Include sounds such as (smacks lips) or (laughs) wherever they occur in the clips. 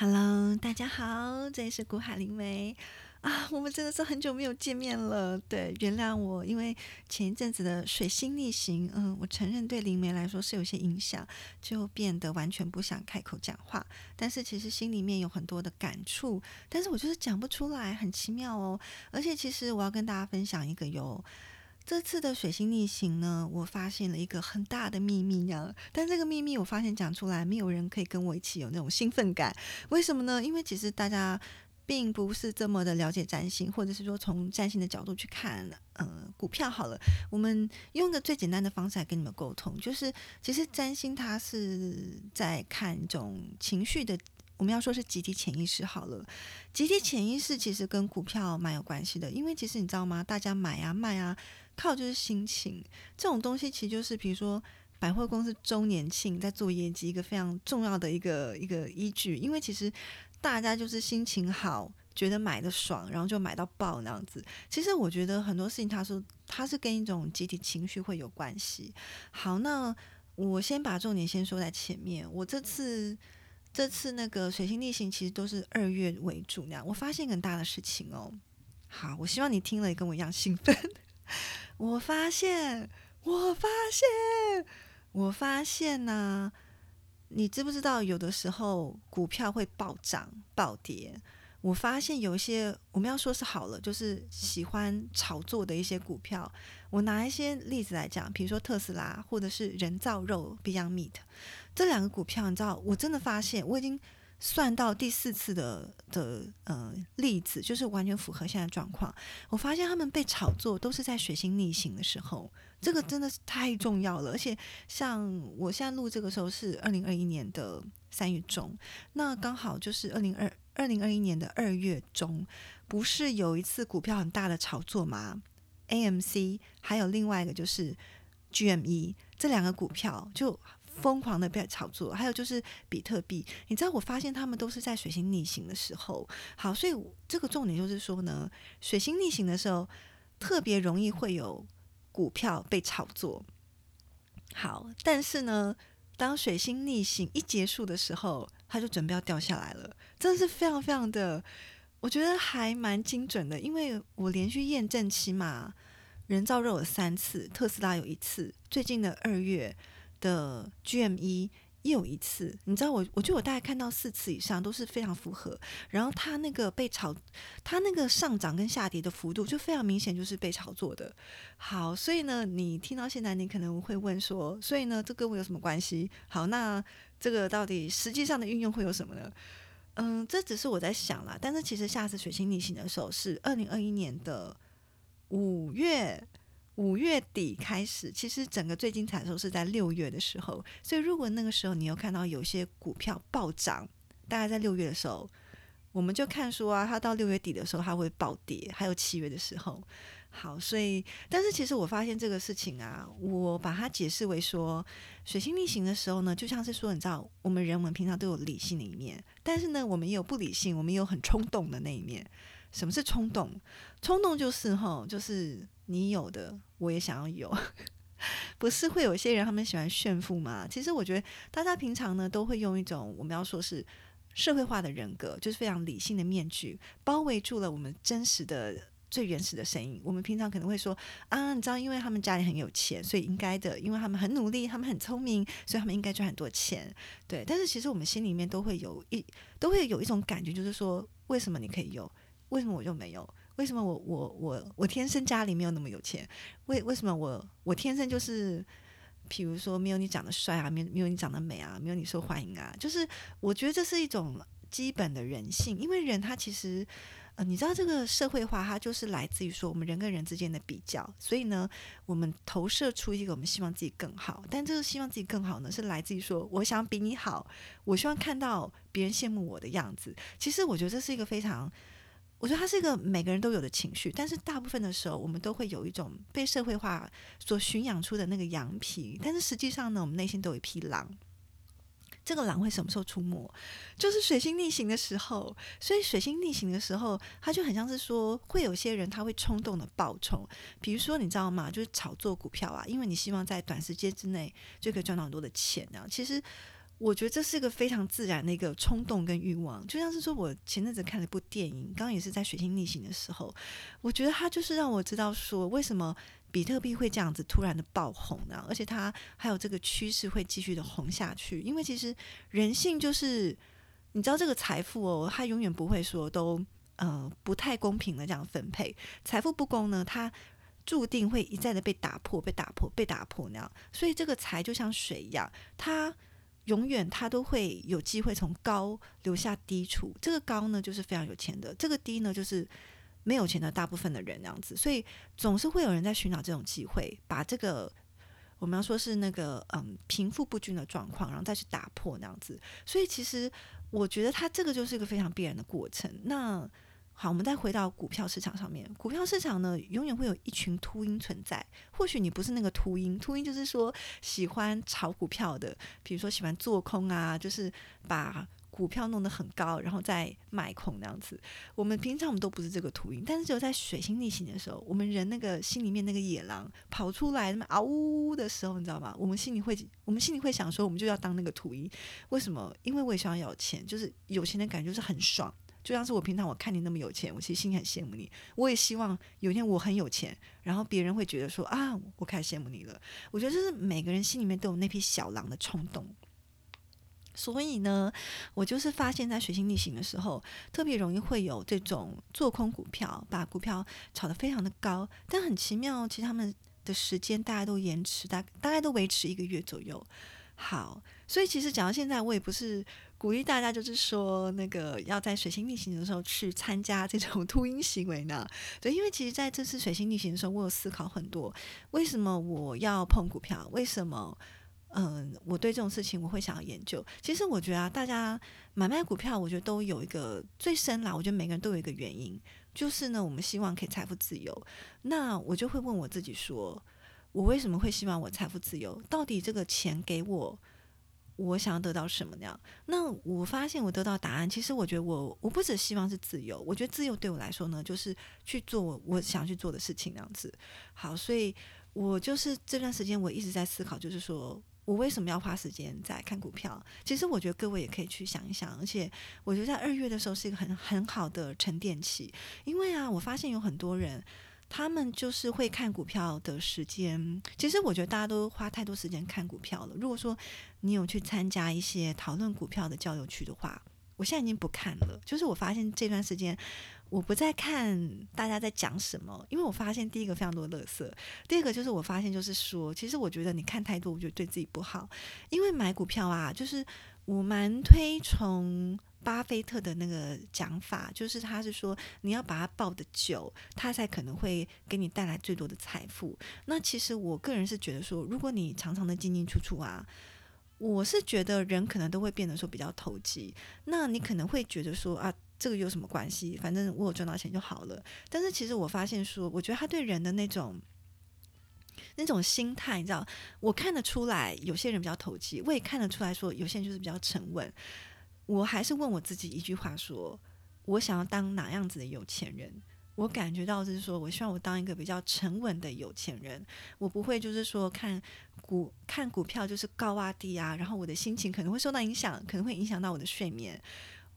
Hello，大家好，这里是古海灵梅啊，我们真的是很久没有见面了。对，原谅我，因为前一阵子的水星逆行，嗯，我承认对灵梅来说是有些影响，就变得完全不想开口讲话。但是其实心里面有很多的感触，但是我就是讲不出来，很奇妙哦。而且其实我要跟大家分享一个有。这次的水星逆行呢，我发现了一个很大的秘密呀。但这个秘密我发现讲出来，没有人可以跟我一起有那种兴奋感。为什么呢？因为其实大家并不是这么的了解占星，或者是说从占星的角度去看，呃，股票好了，我们用个最简单的方式来跟你们沟通，就是其实占星它是在看一种情绪的。我们要说是集体潜意识好了，集体潜意识其实跟股票蛮有关系的，因为其实你知道吗？大家买啊卖啊，靠就是心情这种东西，其实就是比如说百货公司周年庆在做业绩一个非常重要的一个一个依据，因为其实大家就是心情好，觉得买的爽，然后就买到爆那样子。其实我觉得很多事情，他说他是跟一种集体情绪会有关系。好，那我先把重点先说在前面，我这次。这次那个水星逆行其实都是二月为主那样，我发现很大的事情哦。好，我希望你听了也跟我一样兴奋。(laughs) 我发现，我发现，我发现呢，你知不知道有的时候股票会暴涨暴跌？我发现有一些我们要说是好了，就是喜欢炒作的一些股票。我拿一些例子来讲，比如说特斯拉，或者是人造肉 Beyond Meat 这两个股票，你知道，我真的发现我已经算到第四次的的呃例子，就是完全符合现在状况。我发现他们被炒作都是在水星逆行的时候，这个真的是太重要了。而且像我现在录这个时候是二零二一年的三月中，那刚好就是二零二。二零二一年的二月中，不是有一次股票很大的炒作吗？AMC 还有另外一个就是 GME 这两个股票就疯狂的被炒作，还有就是比特币。你知道，我发现他们都是在水星逆行的时候。好，所以这个重点就是说呢，水星逆行的时候特别容易会有股票被炒作。好，但是呢。当水星逆行一结束的时候，它就准备要掉下来了，真的是非常非常的，我觉得还蛮精准的，因为我连续验证起码人造肉有三次，特斯拉有一次，最近的二月的 GME。又一次，你知道我，我觉得我大概看到四次以上都是非常符合。然后它那个被炒，它那个上涨跟下跌的幅度就非常明显，就是被炒作的。好，所以呢，你听到现在，你可能会问说，所以呢，这跟我有什么关系？好，那这个到底实际上的运用会有什么呢？嗯，这只是我在想啦。但是其实下次水星逆行的时候是二零二一年的五月。五月底开始，其实整个最精彩的时候是在六月的时候。所以，如果那个时候你有看到有些股票暴涨，大概在六月的时候，我们就看说啊，它到六月底的时候它会暴跌。还有七月的时候，好，所以，但是其实我发现这个事情啊，我把它解释为说，水星逆行的时候呢，就像是说，你知道，我们人们平常都有理性的一面，但是呢，我们也有不理性，我们也有很冲动的那一面。什么是冲动？冲动就是哈，就是你有的我也想要有，(laughs) 不是会有些人他们喜欢炫富吗？其实我觉得大家平常呢都会用一种我们要说是社会化的人格，就是非常理性的面具，包围住了我们真实的最原始的声音。我们平常可能会说啊，你知道，因为他们家里很有钱，所以应该的；因为他们很努力，他们很聪明，所以他们应该赚很多钱。对，但是其实我们心里面都会有一都会有一种感觉，就是说，为什么你可以有？为什么我就没有？为什么我我我我天生家里没有那么有钱？为为什么我我天生就是，比如说没有你长得帅啊，没没有你长得美啊，没有你受欢迎啊？就是我觉得这是一种基本的人性，因为人他其实呃，你知道这个社会化，它就是来自于说我们人跟人之间的比较，所以呢，我们投射出一个我们希望自己更好，但这个希望自己更好呢，是来自于说我想比你好，我希望看到别人羡慕我的样子。其实我觉得这是一个非常。我觉得它是一个每个人都有的情绪，但是大部分的时候，我们都会有一种被社会化所驯养出的那个羊皮，但是实际上呢，我们内心都有一匹狼。这个狼会什么时候出没？就是水星逆行的时候。所以水星逆行的时候，它就很像是说，会有些人他会冲动的暴冲，比如说你知道吗？就是炒作股票啊，因为你希望在短时间之内就可以赚到很多的钱。啊其实。我觉得这是一个非常自然的一个冲动跟欲望，就像是说我前阵子看了一部电影，刚刚也是在水星逆行的时候，我觉得它就是让我知道说为什么比特币会这样子突然的爆红呢？而且它还有这个趋势会继续的红下去，因为其实人性就是你知道这个财富哦，它永远不会说都呃不太公平的这样分配，财富不公呢，它注定会一再的被打破、被打破、被打破那样，所以这个财就像水一样，它。永远他都会有机会从高留下低处，这个高呢就是非常有钱的，这个低呢就是没有钱的大部分的人那样子，所以总是会有人在寻找这种机会，把这个我们要说是那个嗯贫富不均的状况，然后再去打破那样子。所以其实我觉得它这个就是一个非常必然的过程。那好，我们再回到股票市场上面。股票市场呢，永远会有一群秃鹰存在。或许你不是那个秃鹰，秃鹰就是说喜欢炒股票的，比如说喜欢做空啊，就是把股票弄得很高，然后再卖空那样子。我们平常我们都不是这个秃鹰，但是只有在水星逆行的时候，我们人那个心里面那个野狼跑出来，那么嗷呜的时候，你知道吗？我们心里会，我们心里会想说，我们就要当那个秃鹰。为什么？因为我也想要有钱，就是有钱的感觉就是很爽。就像是我平常我看你那么有钱，我其实心里很羡慕你。我也希望有一天我很有钱，然后别人会觉得说啊，我开始羡慕你了。我觉得这是每个人心里面都有那匹小狼的冲动。所以呢，我就是发现，在水星逆行的时候，特别容易会有这种做空股票，把股票炒得非常的高。但很奇妙，其实他们的时间大家都延迟，大大概都维持一个月左右。好，所以其实讲到现在，我也不是。鼓励大家就是说，那个要在水星逆行的时候去参加这种 (laughs) 秃鹰行为呢？对，因为其实在这次水星逆行的时候，我有思考很多，为什么我要碰股票？为什么？嗯，我对这种事情我会想要研究。其实我觉得啊，大家买卖股票，我觉得都有一个最深啦。我觉得每个人都有一个原因，就是呢，我们希望可以财富自由。那我就会问我自己说，我为什么会希望我财富自由？到底这个钱给我？我想要得到什么那样？那我发现我得到答案。其实我觉得我我不只希望是自由，我觉得自由对我来说呢，就是去做我想去做的事情那样子。好，所以我就是这段时间我一直在思考，就是说我为什么要花时间在看股票？其实我觉得各位也可以去想一想。而且我觉得在二月的时候是一个很很好的沉淀期，因为啊，我发现有很多人。他们就是会看股票的时间，其实我觉得大家都花太多时间看股票了。如果说你有去参加一些讨论股票的交流区的话，我现在已经不看了。就是我发现这段时间我不再看大家在讲什么，因为我发现第一个非常多的垃圾，第二个就是我发现就是说，其实我觉得你看太多，我觉得对自己不好。因为买股票啊，就是我蛮推崇。巴菲特的那个讲法，就是他是说，你要把它抱得久，它才可能会给你带来最多的财富。那其实我个人是觉得说，如果你常常的进进出出啊，我是觉得人可能都会变得说比较投机。那你可能会觉得说啊，这个有什么关系？反正我有赚到钱就好了。但是其实我发现说，我觉得他对人的那种那种心态，你知道，我看得出来，有些人比较投机，我也看得出来说，有些人就是比较沉稳。我还是问我自己一句话：说我想要当哪样子的有钱人？我感觉到就是说，我希望我当一个比较沉稳的有钱人。我不会就是说看股看股票就是高啊低啊，然后我的心情可能会受到影响，可能会影响到我的睡眠。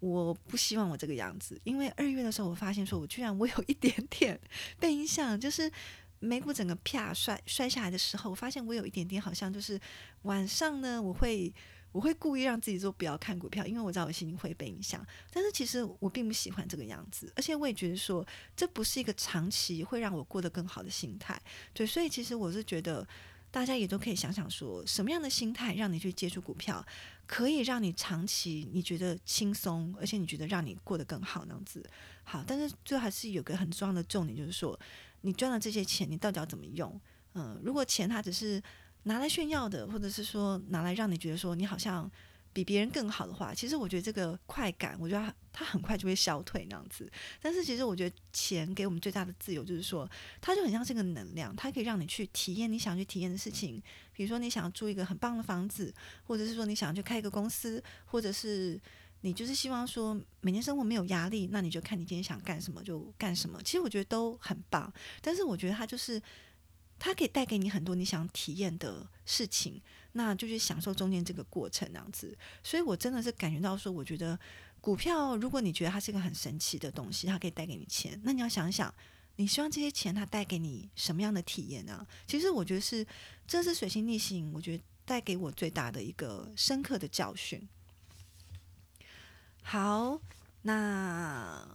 我不希望我这个样子，因为二月的时候，我发现说我居然我有一点点 (laughs) 被影响，就是美股整个啪摔摔下来的时候，我发现我有一点点好像就是晚上呢，我会。我会故意让自己说不要看股票，因为我知道我心情会被影响。但是其实我并不喜欢这个样子，而且我也觉得说这不是一个长期会让我过得更好的心态。对，所以其实我是觉得大家也都可以想想说，什么样的心态让你去接触股票，可以让你长期你觉得轻松，而且你觉得让你过得更好那样子。好，但是最后还是有个很重要的重点，就是说你赚了这些钱，你到底要怎么用？嗯，如果钱它只是拿来炫耀的，或者是说拿来让你觉得说你好像比别人更好的话，其实我觉得这个快感，我觉得它很快就会消退那样子。但是其实我觉得钱给我们最大的自由，就是说它就很像是个能量，它可以让你去体验你想去体验的事情。比如说你想要住一个很棒的房子，或者是说你想要去开一个公司，或者是你就是希望说每天生活没有压力，那你就看你今天想干什么就干什么。其实我觉得都很棒，但是我觉得它就是。它可以带给你很多你想体验的事情，那就去享受中间这个过程，这样子。所以我真的是感觉到说，我觉得股票，如果你觉得它是一个很神奇的东西，它可以带给你钱，那你要想想，你希望这些钱它带给你什么样的体验呢？其实我觉得是，这是水星逆行，我觉得带给我最大的一个深刻的教训。好，那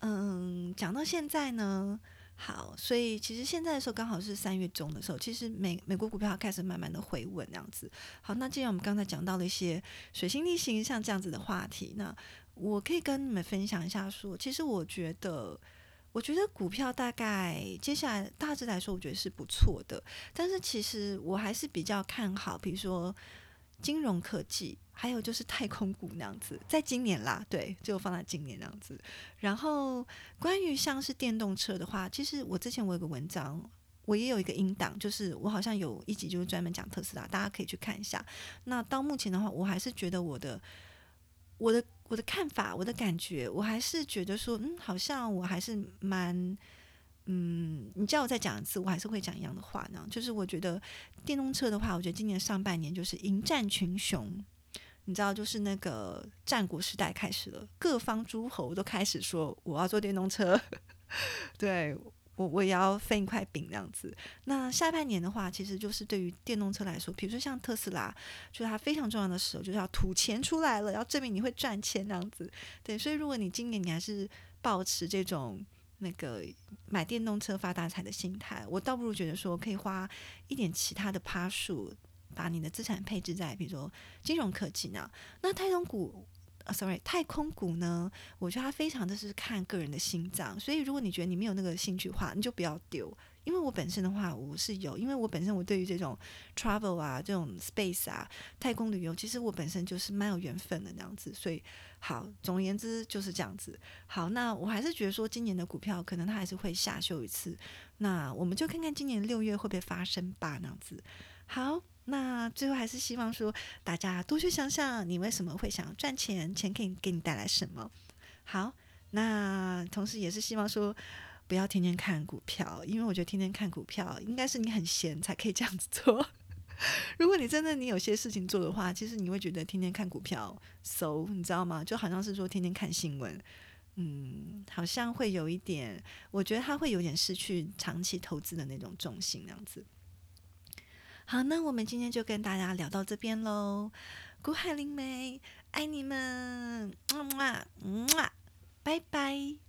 嗯，讲到现在呢。好，所以其实现在的时候刚好是三月中的时候，其实美美国股票开始慢慢的回稳这样子。好，那既然我们刚才讲到了一些水星逆行像这样子的话题，那我可以跟你们分享一下，说其实我觉得，我觉得股票大概接下来大致来说，我觉得是不错的，但是其实我还是比较看好，比如说金融科技。还有就是太空股那样子，在今年啦，对，就放在今年那样子。然后关于像是电动车的话，其实我之前我有个文章，我也有一个音档，就是我好像有一集就是专门讲特斯拉，大家可以去看一下。那到目前的话，我还是觉得我的我的我的看法，我的感觉，我还是觉得说，嗯，好像我还是蛮。嗯，你叫我再讲一次，我还是会讲一样的话呢。就是我觉得电动车的话，我觉得今年上半年就是迎战群雄。你知道，就是那个战国时代开始了，各方诸侯都开始说我要做电动车，(laughs) 对我我也要分一块饼这样子。那下半年的话，其实就是对于电动车来说，比如说像特斯拉，就是它非常重要的时候，就是要吐钱出来了，要证明你会赚钱这样子。对，所以如果你今年你还是保持这种那个买电动车发大财的心态，我倒不如觉得说可以花一点其他的趴数。把你的资产配置在，比如说金融科技呢？那太空股啊，sorry，太空股呢？我觉得它非常的是看个人的心脏，所以如果你觉得你没有那个兴趣的话，你就不要丢。因为我本身的话，我是有，因为我本身我对于这种 travel 啊，这种 space 啊，太空旅游，其实我本身就是蛮有缘分的那样子。所以好，总而言之就是这样子。好，那我还是觉得说，今年的股票可能它还是会下修一次。那我们就看看今年六月会不会发生吧，那样子。好。那最后还是希望说，大家多去想想，你为什么会想赚钱？钱可以给你带来什么？好，那同时也是希望说，不要天天看股票，因为我觉得天天看股票，应该是你很闲才可以这样子做。(laughs) 如果你真的你有些事情做的话，其实你会觉得天天看股票，so 你知道吗？就好像是说天天看新闻，嗯，好像会有一点，我觉得他会有点失去长期投资的那种重心，那样子。好，那我们今天就跟大家聊到这边喽。古海灵梅，爱你们，么 (smacks lips) 么，么，拜拜。